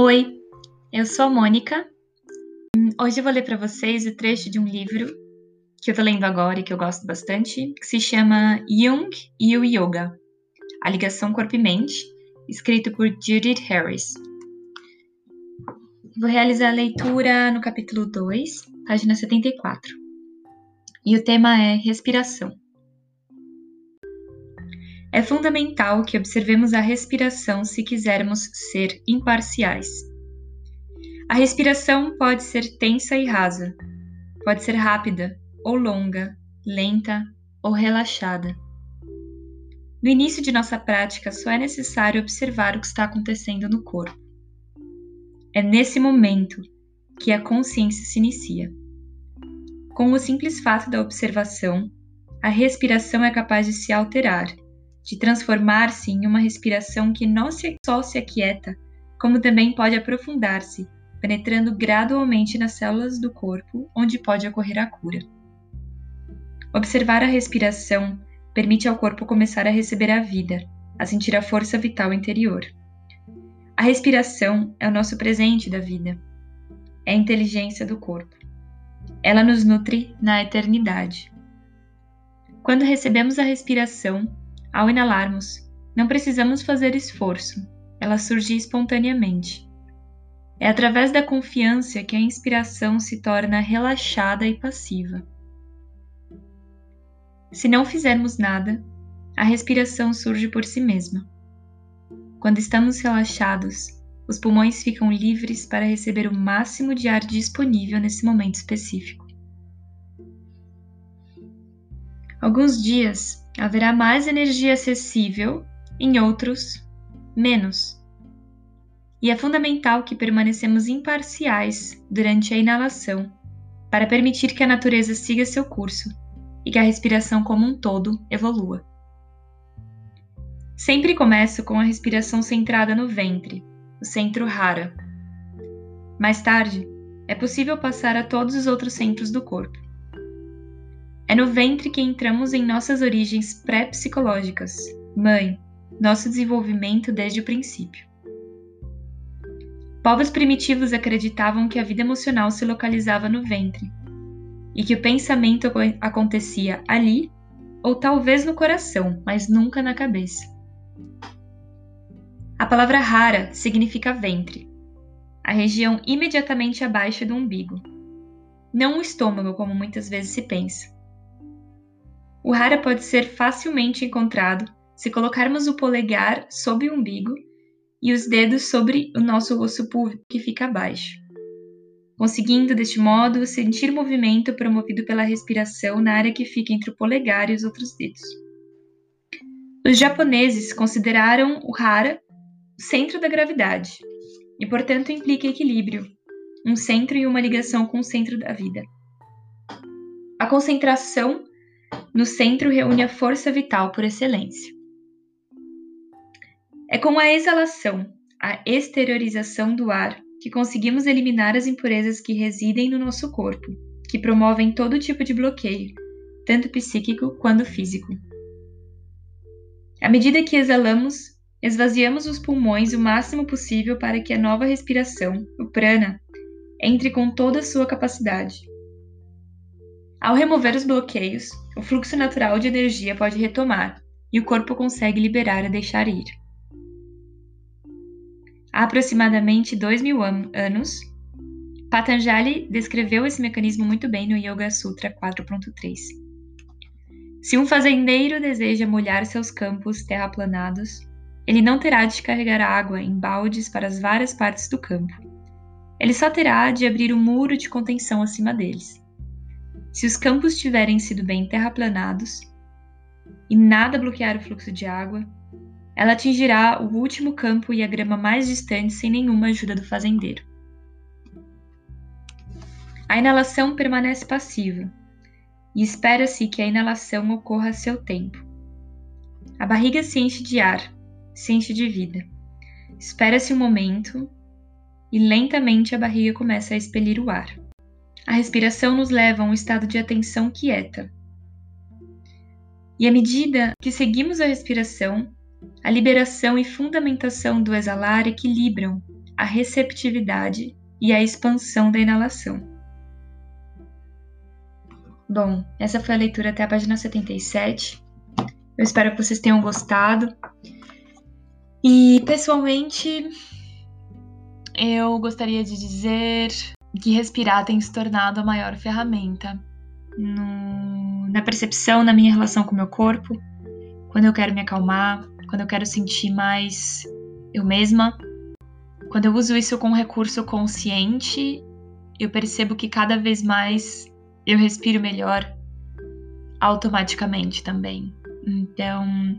Oi, eu sou a Mônica. Hoje eu vou ler para vocês o trecho de um livro que eu tô lendo agora e que eu gosto bastante, que se chama Jung e o Yoga: A Ligação Corpo e Mente, escrito por Judith Harris. Vou realizar a leitura no capítulo 2, página 74. E o tema é respiração. É fundamental que observemos a respiração se quisermos ser imparciais. A respiração pode ser tensa e rasa, pode ser rápida ou longa, lenta ou relaxada. No início de nossa prática, só é necessário observar o que está acontecendo no corpo. É nesse momento que a consciência se inicia. Com o simples fato da observação, a respiração é capaz de se alterar de transformar-se em uma respiração que não só se aquieta, como também pode aprofundar-se, penetrando gradualmente nas células do corpo, onde pode ocorrer a cura. Observar a respiração permite ao corpo começar a receber a vida, a sentir a força vital interior. A respiração é o nosso presente da vida, é a inteligência do corpo. Ela nos nutre na eternidade. Quando recebemos a respiração, ao inalarmos, não precisamos fazer esforço, ela surge espontaneamente. É através da confiança que a inspiração se torna relaxada e passiva. Se não fizermos nada, a respiração surge por si mesma. Quando estamos relaxados, os pulmões ficam livres para receber o máximo de ar disponível nesse momento específico. Alguns dias haverá mais energia acessível, em outros, menos. E é fundamental que permanecemos imparciais durante a inalação, para permitir que a natureza siga seu curso e que a respiração como um todo evolua. Sempre começo com a respiração centrada no ventre, o centro rara. Mais tarde, é possível passar a todos os outros centros do corpo. É no ventre que entramos em nossas origens pré-psicológicas, mãe, nosso desenvolvimento desde o princípio. Povos primitivos acreditavam que a vida emocional se localizava no ventre e que o pensamento acontecia ali ou talvez no coração, mas nunca na cabeça. A palavra rara significa ventre, a região imediatamente abaixo do umbigo, não o estômago, como muitas vezes se pensa. O rara pode ser facilmente encontrado se colocarmos o polegar sob o umbigo e os dedos sobre o nosso osso público que fica abaixo, conseguindo deste modo sentir movimento promovido pela respiração na área que fica entre o polegar e os outros dedos. Os japoneses consideraram o hara o centro da gravidade e, portanto, implica equilíbrio, um centro e uma ligação com o centro da vida. A concentração no centro reúne a força vital por excelência. É com a exalação, a exteriorização do ar, que conseguimos eliminar as impurezas que residem no nosso corpo, que promovem todo tipo de bloqueio, tanto psíquico quanto físico. À medida que exalamos, esvaziamos os pulmões o máximo possível para que a nova respiração, o prana, entre com toda a sua capacidade. Ao remover os bloqueios, o fluxo natural de energia pode retomar e o corpo consegue liberar e deixar ir. Há aproximadamente dois mil anos, Patanjali descreveu esse mecanismo muito bem no Yoga Sutra 4.3. Se um fazendeiro deseja molhar seus campos terraplanados, ele não terá de carregar água em baldes para as várias partes do campo. Ele só terá de abrir um muro de contenção acima deles. Se os campos tiverem sido bem terraplanados e nada bloquear o fluxo de água, ela atingirá o último campo e a grama mais distante sem nenhuma ajuda do fazendeiro. A inalação permanece passiva e espera-se que a inalação ocorra a seu tempo. A barriga se enche de ar, se enche de vida. Espera-se um momento e lentamente a barriga começa a expelir o ar. A respiração nos leva a um estado de atenção quieta. E à medida que seguimos a respiração, a liberação e fundamentação do exalar equilibram a receptividade e a expansão da inalação. Bom, essa foi a leitura até a página 77. Eu espero que vocês tenham gostado. E pessoalmente, eu gostaria de dizer que respirar tem se tornado a maior ferramenta no, na percepção, na minha relação com o meu corpo, quando eu quero me acalmar, quando eu quero sentir mais eu mesma. Quando eu uso isso com um recurso consciente, eu percebo que cada vez mais eu respiro melhor automaticamente também. Então,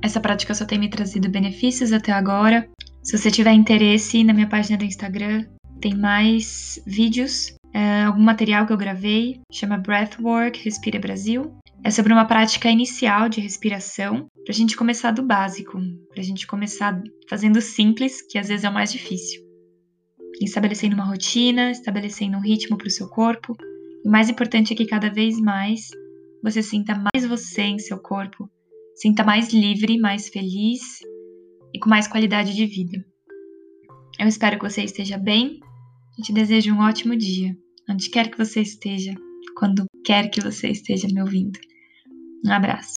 essa prática só tem me trazido benefícios até agora. Se você tiver interesse, na minha página do Instagram tem mais vídeos é, algum material que eu gravei, chama Breathwork Respira Brasil. É sobre uma prática inicial de respiração, para a gente começar do básico, para a gente começar fazendo simples, que às vezes é o mais difícil. Estabelecendo uma rotina, estabelecendo um ritmo para o seu corpo. O mais importante é que cada vez mais você sinta mais você em seu corpo, sinta mais livre, mais feliz e com mais qualidade de vida. Eu espero que você esteja bem e te desejo um ótimo dia onde quer que você esteja, quando quer que você esteja me ouvindo. Um abraço.